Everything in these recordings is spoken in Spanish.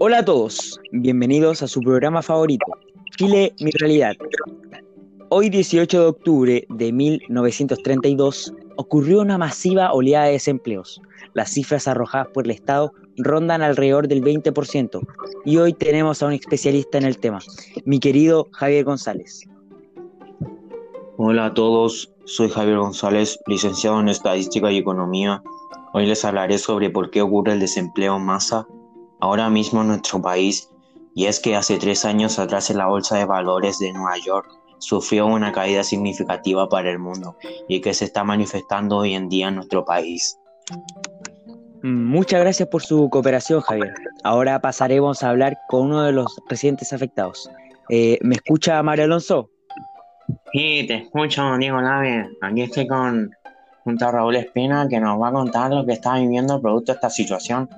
Hola a todos, bienvenidos a su programa favorito, Chile, mi realidad. Hoy 18 de octubre de 1932 ocurrió una masiva oleada de desempleos. Las cifras arrojadas por el Estado rondan alrededor del 20% y hoy tenemos a un especialista en el tema, mi querido Javier González. Hola a todos, soy Javier González, licenciado en Estadística y Economía. Hoy les hablaré sobre por qué ocurre el desempleo en masa ahora mismo en nuestro país, y es que hace tres años atrás en la Bolsa de Valores de Nueva York sufrió una caída significativa para el mundo y que se está manifestando hoy en día en nuestro país. Muchas gracias por su cooperación, Javier. Ahora pasaremos a hablar con uno de los residentes afectados. Eh, ¿Me escucha Mario Alonso? Sí, te escucho, Diego Lave. Aquí estoy con junto a Raúl Espina que nos va a contar lo que está viviendo producto de esta situación.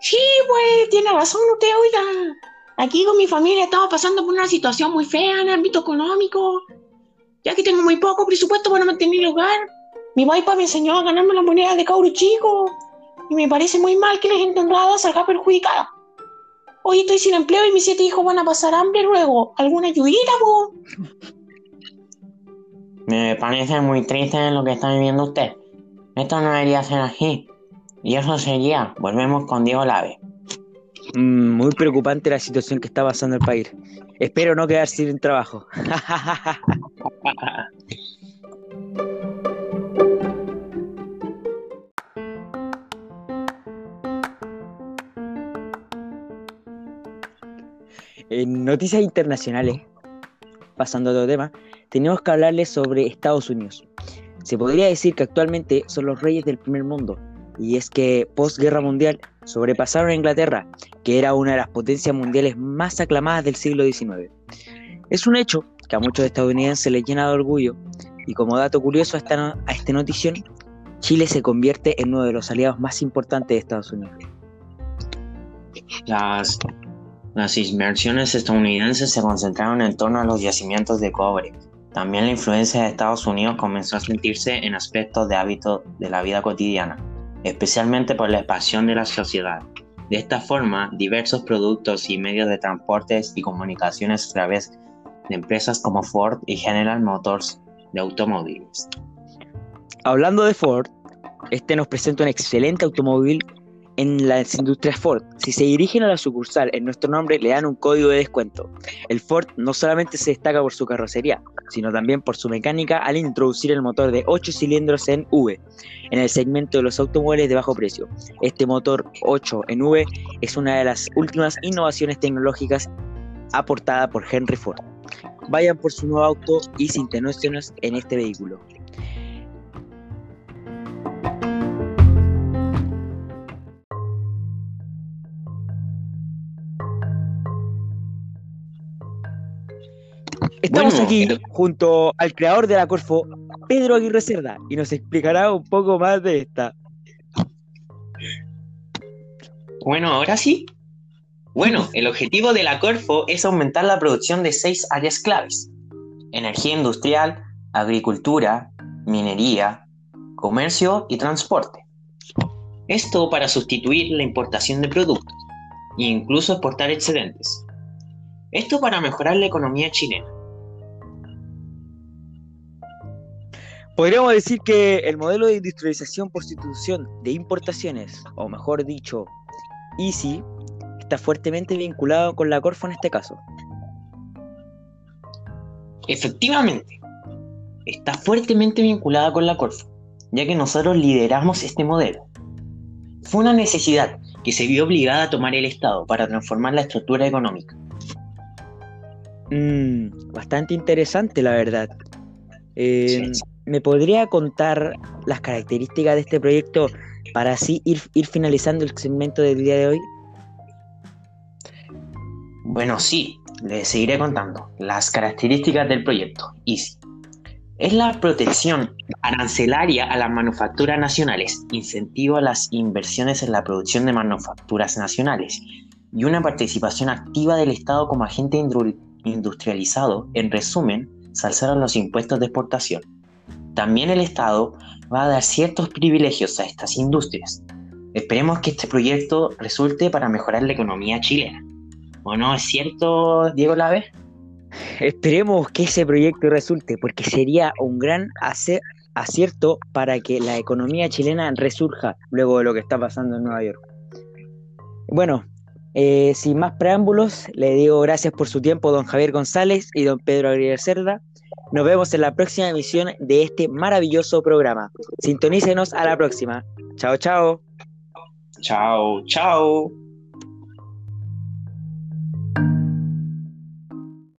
Sí, pues, tiene razón usted, oiga. Aquí con mi familia estamos pasando por una situación muy fea en el ámbito económico. Ya que tengo muy poco presupuesto para mantener el hogar. Mi papá me enseñó a ganarme la moneda de cabro chico. Y me parece muy mal que la gente honrada salga perjudicada. Hoy estoy sin empleo y mis siete hijos van a pasar hambre luego. ¿Alguna ayudita, po? Me parece muy triste lo que está viviendo usted. Esto no debería ser así. Y eso sería, volvemos con Diego Lave. Mm, muy preocupante la situación que está pasando el país. Espero no quedar sin trabajo. en noticias internacionales, pasando a otro tema, tenemos que hablarles sobre Estados Unidos. Se podría decir que actualmente son los reyes del primer mundo, y es que postguerra mundial sobrepasaron a Inglaterra, que era una de las potencias mundiales más aclamadas del siglo XIX. Es un hecho que a muchos estadounidenses les llena de orgullo, y como dato curioso a esta, a notición, Chile se convierte en uno de los aliados más importantes de Estados Unidos. Las, las inversiones estadounidenses se concentraron en torno a los yacimientos de cobre. También la influencia de Estados Unidos comenzó a sentirse en aspectos de hábito de la vida cotidiana especialmente por la expansión de la sociedad. De esta forma, diversos productos y medios de transportes y comunicaciones a través de empresas como Ford y General Motors de automóviles. Hablando de Ford, este nos presenta un excelente automóvil en las industrias Ford. Si se dirigen a la sucursal en nuestro nombre, le dan un código de descuento. El Ford no solamente se destaca por su carrocería, sino también por su mecánica al introducir el motor de 8 cilindros en V en el segmento de los automóviles de bajo precio. Este motor 8 en V es una de las últimas innovaciones tecnológicas aportada por Henry Ford. Vayan por su nuevo auto y sin en este vehículo. Estamos aquí junto al creador de la Corfo, Pedro Aguirre Cerda, y nos explicará un poco más de esta. Bueno, ahora sí. Bueno, el objetivo de la Corfo es aumentar la producción de seis áreas claves. Energía industrial, agricultura, minería, comercio y transporte. Esto para sustituir la importación de productos e incluso exportar excedentes. Esto para mejorar la economía chilena. Podríamos decir que el modelo de industrialización por sustitución de importaciones, o mejor dicho, EASY, está fuertemente vinculado con la Corfo en este caso. Efectivamente, está fuertemente vinculada con la Corfo, ya que nosotros lideramos este modelo. Fue una necesidad que se vio obligada a tomar el Estado para transformar la estructura económica. Mm, bastante interesante, la verdad. Eh, ¿Me podría contar las características de este proyecto para así ir, finalizando el segmento del día de hoy? Bueno, sí, les seguiré contando las características del proyecto EASY. Es la protección arancelaria a las manufacturas nacionales, incentivo a las inversiones en la producción de manufacturas nacionales y una participación activa del Estado como agente industrializado. En resumen, se alzaron los impuestos de exportación también el Estado va a dar ciertos privilegios a estas industrias. Esperemos que este proyecto resulte para mejorar la economía chilena. ¿O no es cierto, Diego Lave? Esperemos que ese proyecto resulte, porque sería un gran acierto para que la economía chilena resurja luego de lo que está pasando en Nueva York. Bueno, eh, sin más preámbulos, le digo gracias por su tiempo, don Javier González y don Pedro Aguirre Cerda. Nos vemos en la próxima emisión de este maravilloso programa. Sintonícenos a la próxima. Chao, chao. Chao, chao.